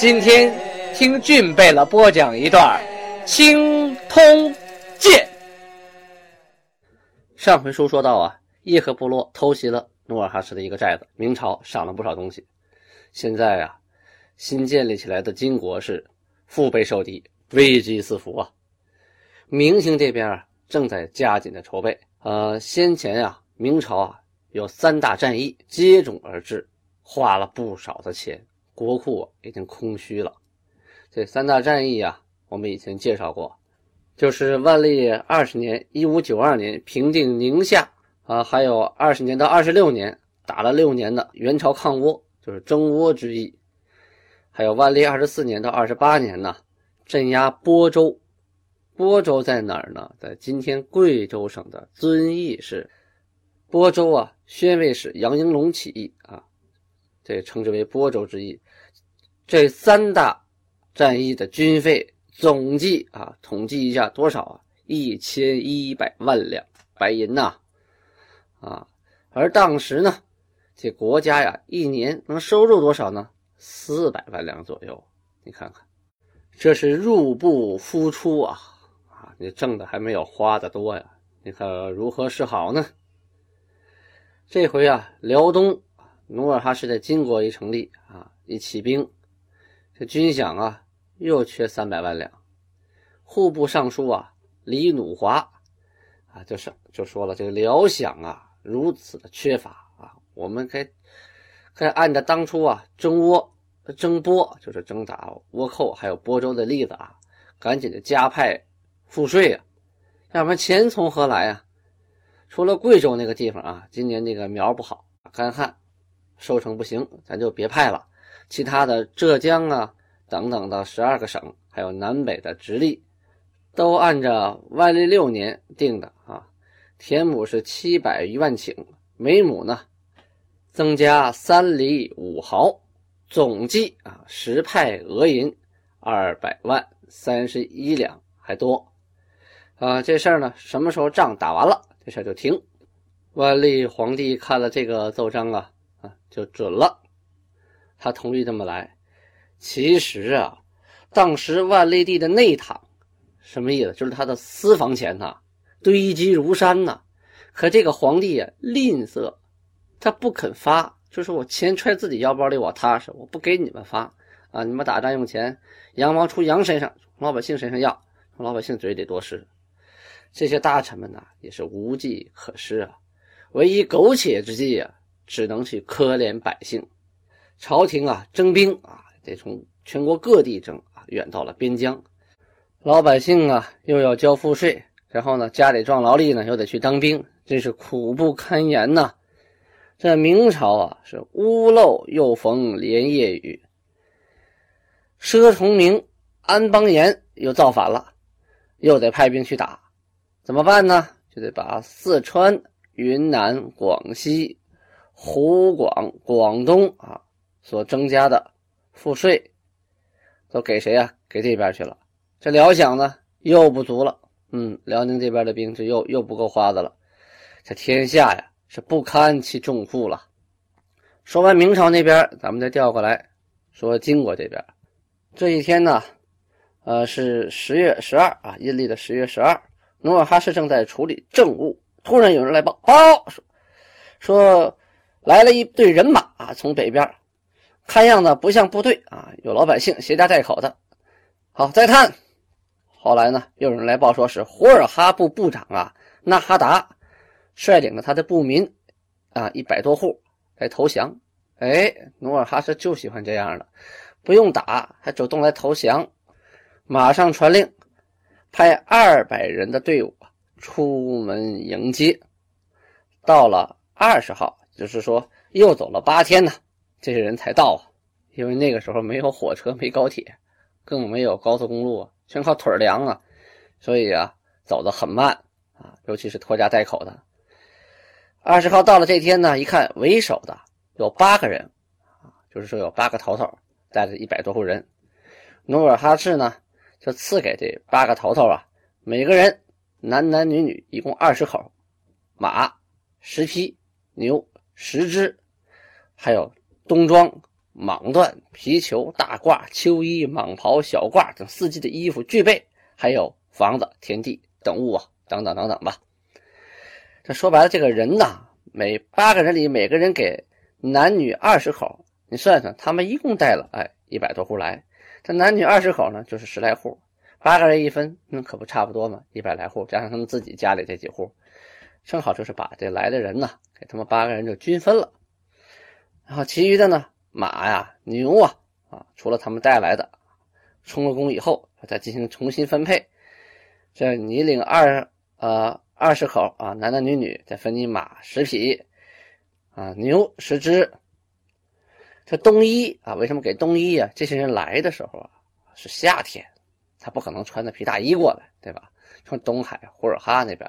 今天听俊贝勒播讲一段《青通剑》。上回书说到啊，叶赫部落偷袭了。努尔哈赤的一个寨子，明朝赏了不少东西。现在啊，新建立起来的金国是腹背受敌，危机四伏啊。明清这边啊，正在加紧的筹备。呃，先前啊，明朝啊有三大战役接踵而至，花了不少的钱，国库已经空虚了。这三大战役啊，我们以前介绍过，就是万历二十年（一五九二年）平定宁夏。啊，还有二十年到二十六年打了六年的元朝抗倭，就是征倭之役；还有万历二十四年到二十八年呢，镇压播州。播州在哪儿呢？在今天贵州省的遵义市。播州啊，宣慰使杨英龙起义啊，这称之为播州之役。这三大战役的军费总计啊，统计一下多少啊？一千一百万两白银呐！啊，而当时呢，这国家呀，一年能收入多少呢？四百万两左右。你看看，这是入不敷出啊！啊，你挣的还没有花的多呀。你看如何是好呢？这回啊，辽东努尔哈赤的金国一成立啊，一起兵，这军饷啊又缺三百万两。户部尚书啊李努华啊，就是就说了，这个辽饷啊。如此的缺乏啊！我们该该按照当初啊征倭、征波，就是征打倭寇，还有播州的例子啊，赶紧的加派赋税啊，要不然钱从何来啊？除了贵州那个地方啊，今年那个苗不好，干旱，收成不行，咱就别派了。其他的浙江啊等等的十二个省，还有南北的直隶，都按照万历六年定的啊。田亩是七百余万顷，每亩呢增加三厘五毫，总计啊实派额银二百万三十一两还多啊！这事儿呢什么时候仗打完了，这事儿就停。万历皇帝看了这个奏章啊就准了，他同意这么来。其实啊，当时万历帝的内堂什么意思？就是他的私房钱呐。堆积如山呐，可这个皇帝啊吝啬，他不肯发，就说我钱揣自己腰包里，我踏实，我不给你们发啊！你们打仗用钱，羊毛出羊身上，从老百姓身上要，从老百姓嘴里多施。这些大臣们呐，也是无计可施啊，唯一苟且之计啊，只能去可怜百姓。朝廷啊，征兵啊，得从全国各地征啊，远到了边疆，老百姓啊，又要交赋税。然后呢，家里壮劳力呢，又得去当兵，真是苦不堪言呐。这明朝啊，是屋漏又逢连夜雨，佘崇明、安邦彦又造反了，又得派兵去打，怎么办呢？就得把四川、云南、广西、湖广、广东啊所增加的赋税，都给谁呀？给这边去了。这辽饷呢，又不足了。嗯，辽宁这边的兵就又又不够花的了，这天下呀是不堪其重负了。说完明朝那边，咱们再调过来说金国这边。这一天呢，呃，是十月十二啊，阴历的十月十二，努尔哈赤正在处理政务，突然有人来报，报说说来了一队人马啊，从北边，看样子不像部队啊，有老百姓携家带口的。好，再看。后来呢，又有人来报说是胡尔哈部部长啊纳哈达率领着他的部民啊一百多户来投降。哎，努尔哈赤就喜欢这样的，不用打还主动来投降，马上传令派二百人的队伍出门迎接。到了二十号，就是说又走了八天呢，这些人才到啊，因为那个时候没有火车，没高铁，更没有高速公路，全靠腿粮啊，所以啊，走得很慢啊，尤其是拖家带口的。二十号到了这天呢，一看为首的有八个人啊，就是说有八个头头带着一百多户人。努尔哈赤呢，就赐给这八个头头啊，每个人男男女女一共二十口，马十匹，牛十只，还有冬装。蟒缎、皮裘、大褂、秋衣、蟒袍、小褂等四季的衣服具备，还有房子、田地等物啊，等等等等吧。这说白了，这个人呐，每八个人里每个人给男女二十口，你算算，他们一共带了哎一百多户来。这男女二十口呢，就是十来户，八个人一分，那可不差不多嘛，一百来户，加上他们自己家里这几户，正好就是把这来的人呢，给他们八个人就均分了。然后其余的呢？马呀，牛啊，啊，除了他们带来的，充了公以后，再进行重新分配。这你领二呃二十口啊，男男女女，再分你马十匹，啊，牛十只。这冬衣啊，为什么给冬衣啊？这些人来的时候啊，是夏天，他不可能穿着皮大衣过来，对吧？从东海呼尔哈那边，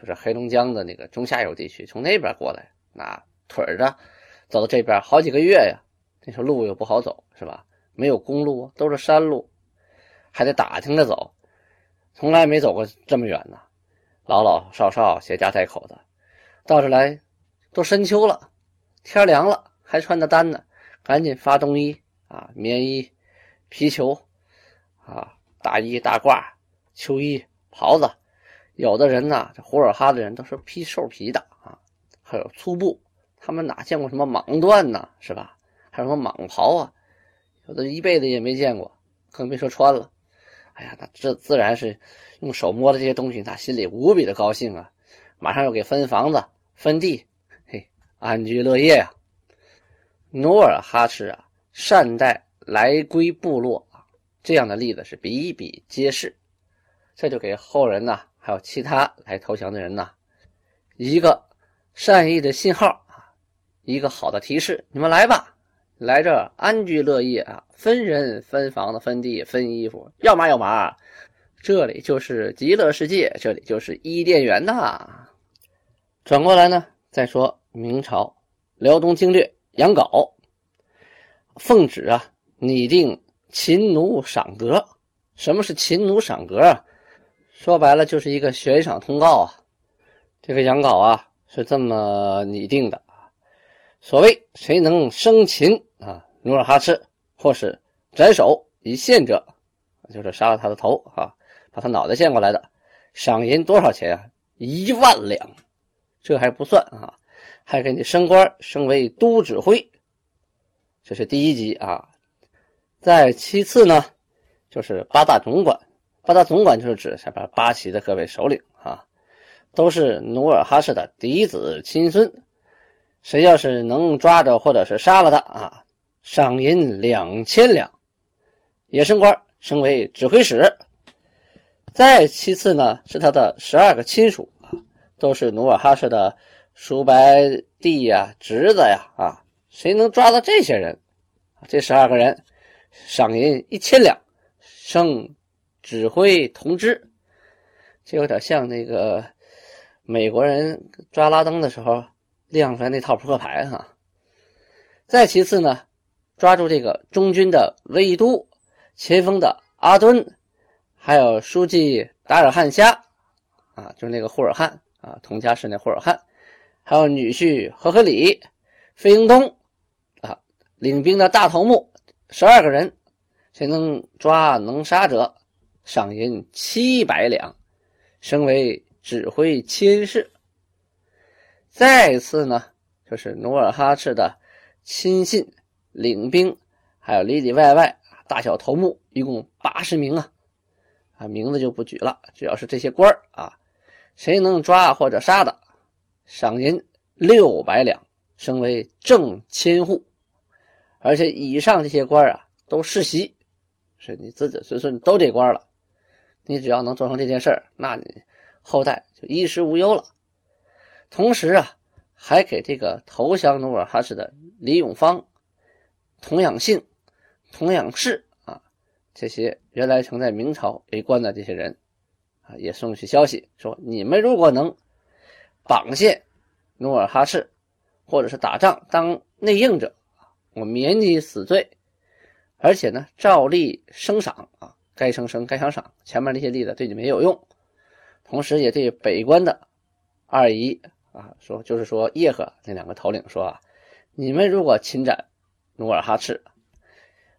就是黑龙江的那个中下游地区，从那边过来，那腿着走到这边好几个月呀。那时候路又不好走，是吧？没有公路，都是山路，还得打听着走，从来没走过这么远呢。老老少少携家带口的，到这来都深秋了，天凉了，还穿着单呢，赶紧发冬衣啊，棉衣、皮球啊，大衣大褂、秋衣、袍子。有的人呢，这呼尔哈的人都是披兽皮的啊，还有粗布，他们哪见过什么蟒缎呢？是吧？还有什么蟒袍啊？有的一辈子也没见过，更别说穿了。哎呀，那这自然是用手摸的这些东西，他心里无比的高兴啊！马上又给分房子、分地，嘿，安居乐业呀。努尔哈赤啊，善待来归部落啊，这样的例子是比比皆是。这就给后人呐，还有其他来投降的人呐，一个善意的信号啊，一个好的提示：你们来吧。来这安居乐业啊，分人分房子分地分衣服，要马有马，这里就是极乐世界，这里就是伊甸园呐。转过来呢，再说明朝辽东经略杨镐奉旨啊，拟定秦奴赏格。什么是秦奴赏格啊？说白了就是一个悬赏通告啊。这个杨镐啊是这么拟定的，所谓谁能生擒。啊，努尔哈赤或是斩首以献者，就是杀了他的头啊，把他脑袋献过来的，赏银多少钱啊？一万两，这还不算啊，还给你升官，升为都指挥，这是第一级啊。再其次呢，就是八大总管，八大总管就是指下边八旗的各位首领啊，都是努尔哈赤的嫡子亲孙，谁要是能抓着或者是杀了他啊？赏银两千两，也升官，升为指挥使。再其次呢，是他的十二个亲属啊，都是努尔哈赤的叔伯弟呀、侄子呀啊。谁能抓到这些人，这十二个人，赏银一千两，升指挥同知。这有点像那个美国人抓拉登的时候亮出来那套扑克牌哈。再其次呢。抓住这个中军的卫都前锋的阿敦，还有书记达尔汉虾，啊，就是那个霍尔汉啊，佟家是那霍尔汉，还有女婿和合里、费英东，啊，领兵的大头目十二个人，谁能抓能杀者，赏银七百两，升为指挥千事。再次呢，就是努尔哈赤的亲信。领兵还有里里外外大小头目一共八十名啊，啊名字就不举了，主要是这些官啊，谁能抓或者杀的，赏银六百两，升为正千户。而且以上这些官啊都世袭，是你子子孙孙都这官了。你只要能做成这件事儿，那你后代就衣食无忧了。同时啊，还给这个投降努尔哈赤的李永芳。童养性同样是啊，这些原来曾在明朝为官的这些人啊，也送去消息说：你们如果能绑线努尔哈赤，或者是打仗当内应者，我免你死罪，而且呢，照例升赏啊，该升升，该赏赏。前面那些例子对你没有用。同时，也对北关的二姨啊说，就是说叶赫那两个头领说啊，你们如果侵占努尔哈赤，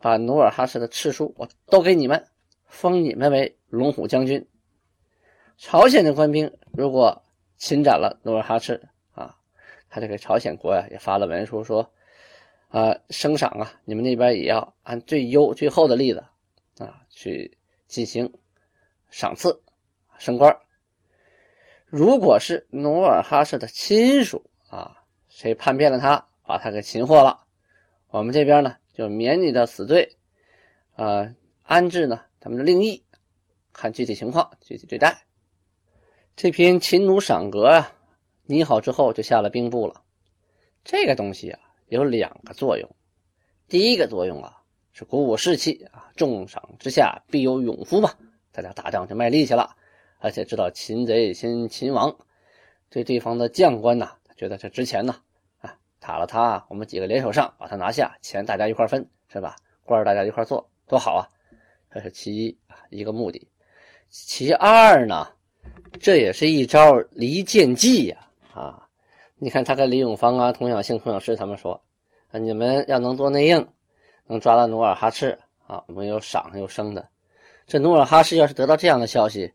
把努尔哈赤的赤书我都给你们，封你们为龙虎将军。朝鲜的官兵如果侵占了努尔哈赤啊，他就给朝鲜国呀也发了文书说，啊，升赏啊，你们那边也要按最优最后的例子去进行赏赐升官。如果是努尔哈赤的亲属啊，谁叛变了他，把他给擒获了，我们这边呢就免你的死罪，啊，安置呢他们的令役，看具体情况具体对待。这篇秦奴赏格啊，拟好之后就下了兵部了。这个东西啊有两个作用，第一个作用啊是鼓舞士气啊，重赏之下必有勇夫嘛，大家打仗就卖力气了。而且知道擒贼先擒王，对对方的将官呐，觉得这值钱呐，啊，打了他，我们几个联手上把他拿下，钱大家一块分，是吧？官大家一块做，多好啊！这是其一啊，一个目的。其二呢，这也是一招离间计呀！啊，你看他跟李永芳啊、童养性、童养师他们说，啊，你们要能做内应，能抓到努尔哈赤啊，我们有赏有升的。这努尔哈赤要是得到这样的消息，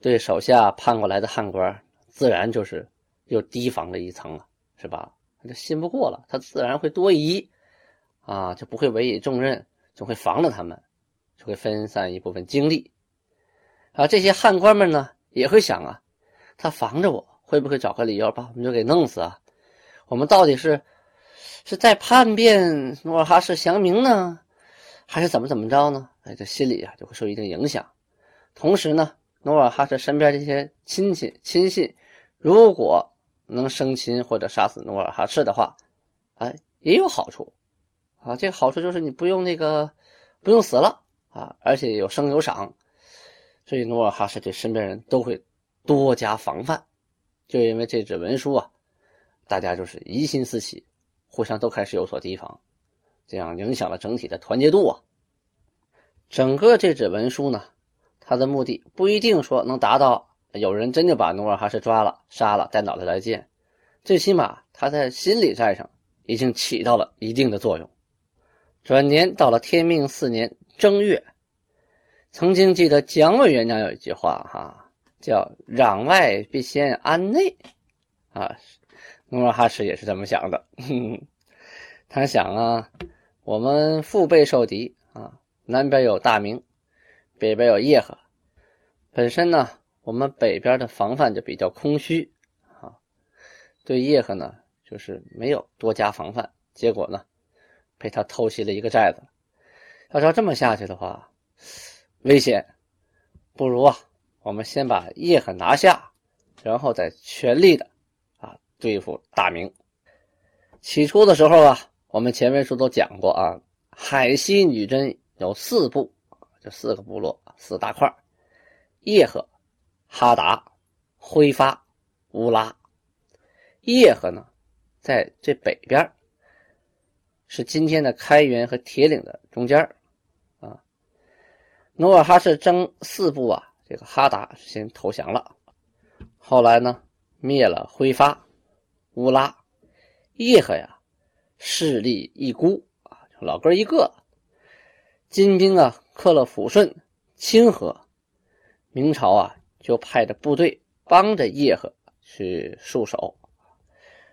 对手下判过来的汉官，自然就是又提防了一层了，是吧？他就信不过了，他自然会多疑，啊，就不会委以重任，就会防着他们，就会分散一部分精力。啊，这些汉官们呢，也会想啊，他防着我，会不会找个理由把我们就给弄死啊？我们到底是是在叛变努尔哈赤降明呢，还是怎么怎么着呢？哎，这心里啊就会受一定影响。同时呢。努尔哈赤身边这些亲戚亲信，如果能生擒或者杀死努尔哈赤的话，哎，也有好处啊。这个好处就是你不用那个不用死了啊，而且有升有赏，所以努尔哈赤对身边人都会多加防范。就因为这纸文书啊，大家就是疑心四起，互相都开始有所提防，这样影响了整体的团结度啊。整个这纸文书呢。它的目的不一定说能达到有人真就把努尔哈赤抓了杀了带脑袋来见，最起码他在心理战上已经起到了一定的作用。转年到了天命四年正月，曾经记得蒋委员长有一句话哈，叫“攘外必先安内”，啊，努尔哈赤也是这么想的。他想啊，我们腹背受敌啊，南边有大明，北边有叶赫。本身呢，我们北边的防范就比较空虚啊，对叶赫呢就是没有多加防范，结果呢被他偷袭了一个寨子。要照这么下去的话，危险，不如啊，我们先把叶赫拿下，然后再全力的对付大明。起初的时候啊，我们前面书都讲过啊，海西女真有四部，就四个部落，四大块。叶赫、哈达、辉发、乌拉。叶赫呢，在最北边，是今天的开原和铁岭的中间啊。努尔哈赤征四部啊，这个哈达先投降了，后来呢，灭了辉发、乌拉。叶赫呀，势力一孤啊，老哥一个。金兵啊，克了抚顺、清河。明朝啊，就派着部队帮着叶赫去戍守，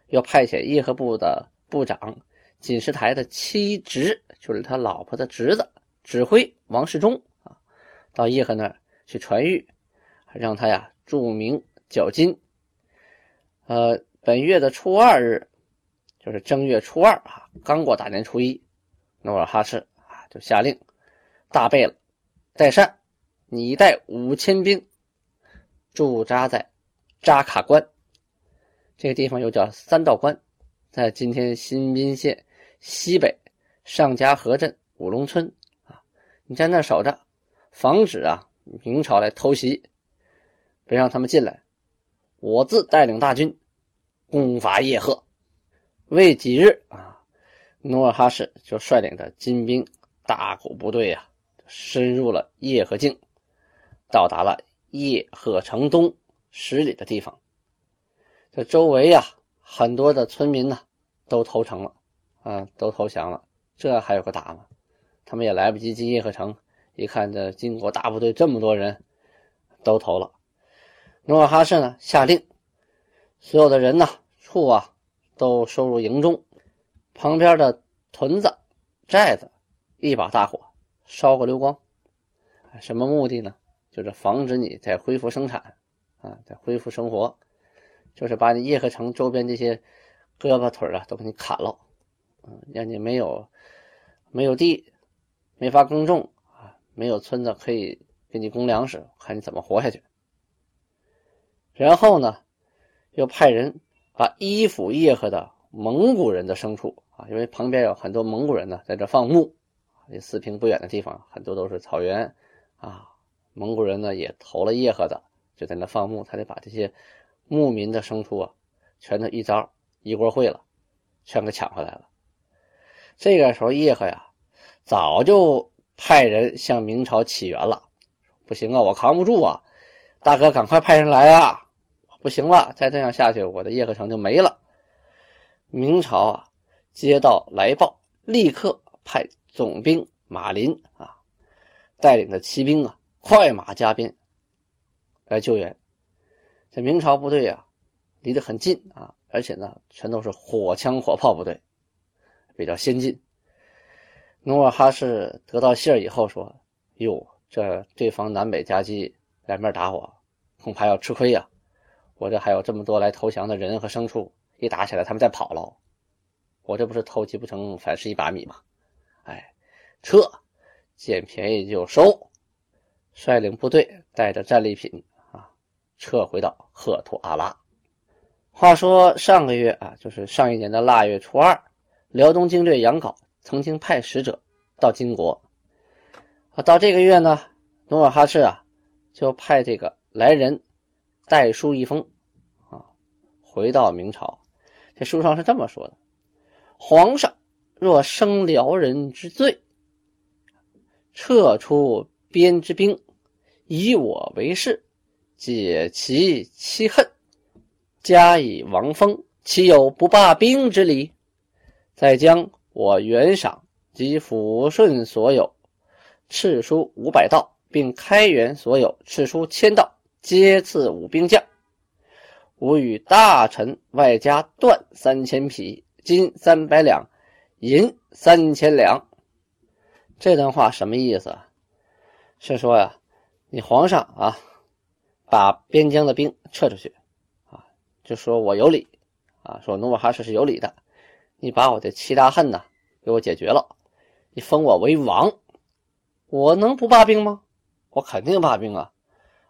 又派遣叶赫部的部长锦石台的妻侄，就是他老婆的侄子指挥王世忠啊，到叶赫那儿去传谕，让他呀注明缴金。呃，本月的初二日，就是正月初二啊，刚过大年初一，努尔哈赤啊就下令大贝勒代善。你带五千兵驻扎在扎卡关这个地方，又叫三道关，在今天新宾县西北上家河镇五龙村啊，你在那守着，防止啊明朝来偷袭，别让他们进来。我自带领大军攻伐叶赫。未几日啊，努尔哈赤就率领着金兵大股部队啊，深入了叶赫境，到达了叶赫城东十里的地方。这周围呀，很多的村民呢，都投诚了，啊，都投降了。这还有个打吗？他们也来不及进叶赫城，一看这金国大部队这么多人，都投了。努尔哈赤呢，下令所有的人呢、畜啊，都收入营中。旁边的屯子、寨子，一把大火烧个溜光。什么目的呢？就是防止你再恢复生产啊，再恢复生活。就是把你叶赫城周边这些胳膊腿啊都给你砍了，嗯，让你没有没有地，没法耕种啊，没有村子可以给你供粮食，看你怎么活下去。然后呢，又派人把依附叶赫的蒙古人的牲畜啊，因为旁边有很多蒙古人呢，在这放牧，离四平不远的地方很多都是草原啊，蒙古人呢也投了叶赫的，就在那放牧，他得把这些。牧民的牲畜啊，全都一招一锅烩了，全给抢回来了。这个时候，叶赫呀，早就派人向明朝起援了。不行啊，我扛不住啊！大哥，赶快派人来啊！不行了，再这样下去，我的叶赫城就没了。明朝啊，接到来报，立刻派总兵马林啊，带领的骑兵啊，快马加鞭来救援。这明朝部队啊，离得很近啊，而且呢，全都是火枪火炮部队，比较先进。努尔哈赤得到信儿以后说：“哟，这对方南北夹击，两边打我，恐怕要吃亏呀！我这还有这么多来投降的人和牲畜，一打起来他们再跑了，我这不是偷鸡不成反蚀一把米吗？哎，撤，捡便宜就收，率领部队带着战利品啊。”撤回到赫图阿拉。话说上个月啊，就是上一年的腊月初二，辽东经略杨镐曾经派使者到金国。啊，到这个月呢，努尔哈赤啊就派这个来人带书一封啊，回到明朝。这书上是这么说的：皇上若生辽人之罪，撤出边之兵，以我为事。解其妻恨，加以王封，岂有不罢兵之理？再将我原赏及抚顺所有敕书五百道，并开元所有敕书千道，皆赐五兵将。吾与大臣外加缎三千匹，金三百两，银三千两。这段话什么意思？是说呀，你皇上啊。把边疆的兵撤出去，啊，就说我有理，啊，说努尔哈赤是有理的，你把我的七大恨呢给我解决了，你封我为王，我能不罢兵吗？我肯定罢兵啊，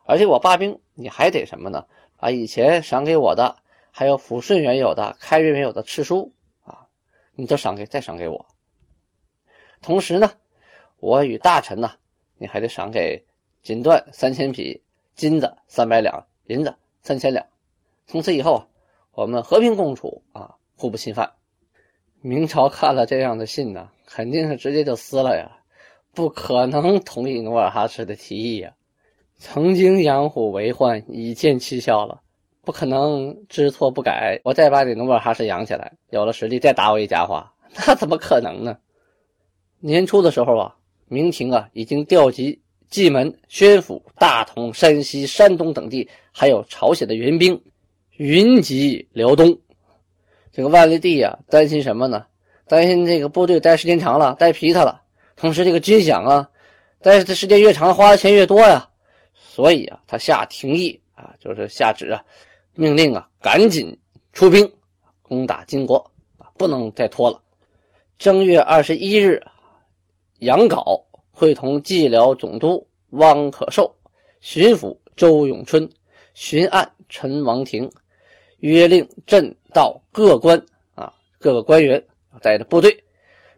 而且我罢兵，你还得什么呢？把以前赏给我的，还有抚顺原有的、开元原有的赤书啊，你都赏给，再赏给我。同时呢，我与大臣呢，你还得赏给锦缎三千匹。金子三百两，银子三千两，从此以后啊，我们和平共处啊，互不侵犯。明朝看了这样的信呢，肯定是直接就撕了呀，不可能同意努尔哈赤的提议呀。曾经养虎为患，已见蹊跷了，不可能知错不改。我再把你努尔哈赤养起来，有了实力再打我一家伙，那怎么可能呢？年初的时候啊，明廷啊已经调集。蓟门、宣府、大同、山西、山东等地，还有朝鲜的援兵，云集辽东。这个万历帝呀，担心什么呢？担心这个部队待时间长了，待疲他了。同时，这个军饷啊，待的时间越长，花的钱越多呀。所以啊，他下廷议啊，就是下旨啊，命令啊，赶紧出兵攻打金国啊，不能再拖了。正月二十一日，杨镐。会同蓟辽总督汪可寿、巡抚周永春、巡按陈王庭，约令镇道各官啊，各个官员带着部队，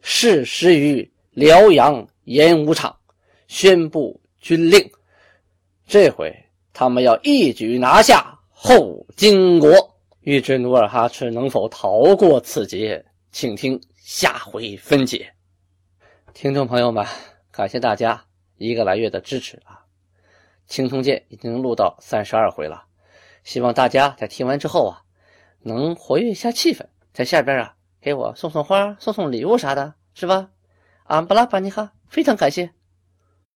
誓师于辽阳演武场，宣布军令。这回他们要一举拿下后金国。欲知努尔哈赤能否逃过此劫，请听下回分解。听众朋友们，感谢大家一个来月的支持啊！青铜剑已经录到三十二回了，希望大家在听完之后啊，能活跃一下气氛，在下边啊给我送送花、送送礼物啥的，是吧？安布拉巴尼哈，非常感谢。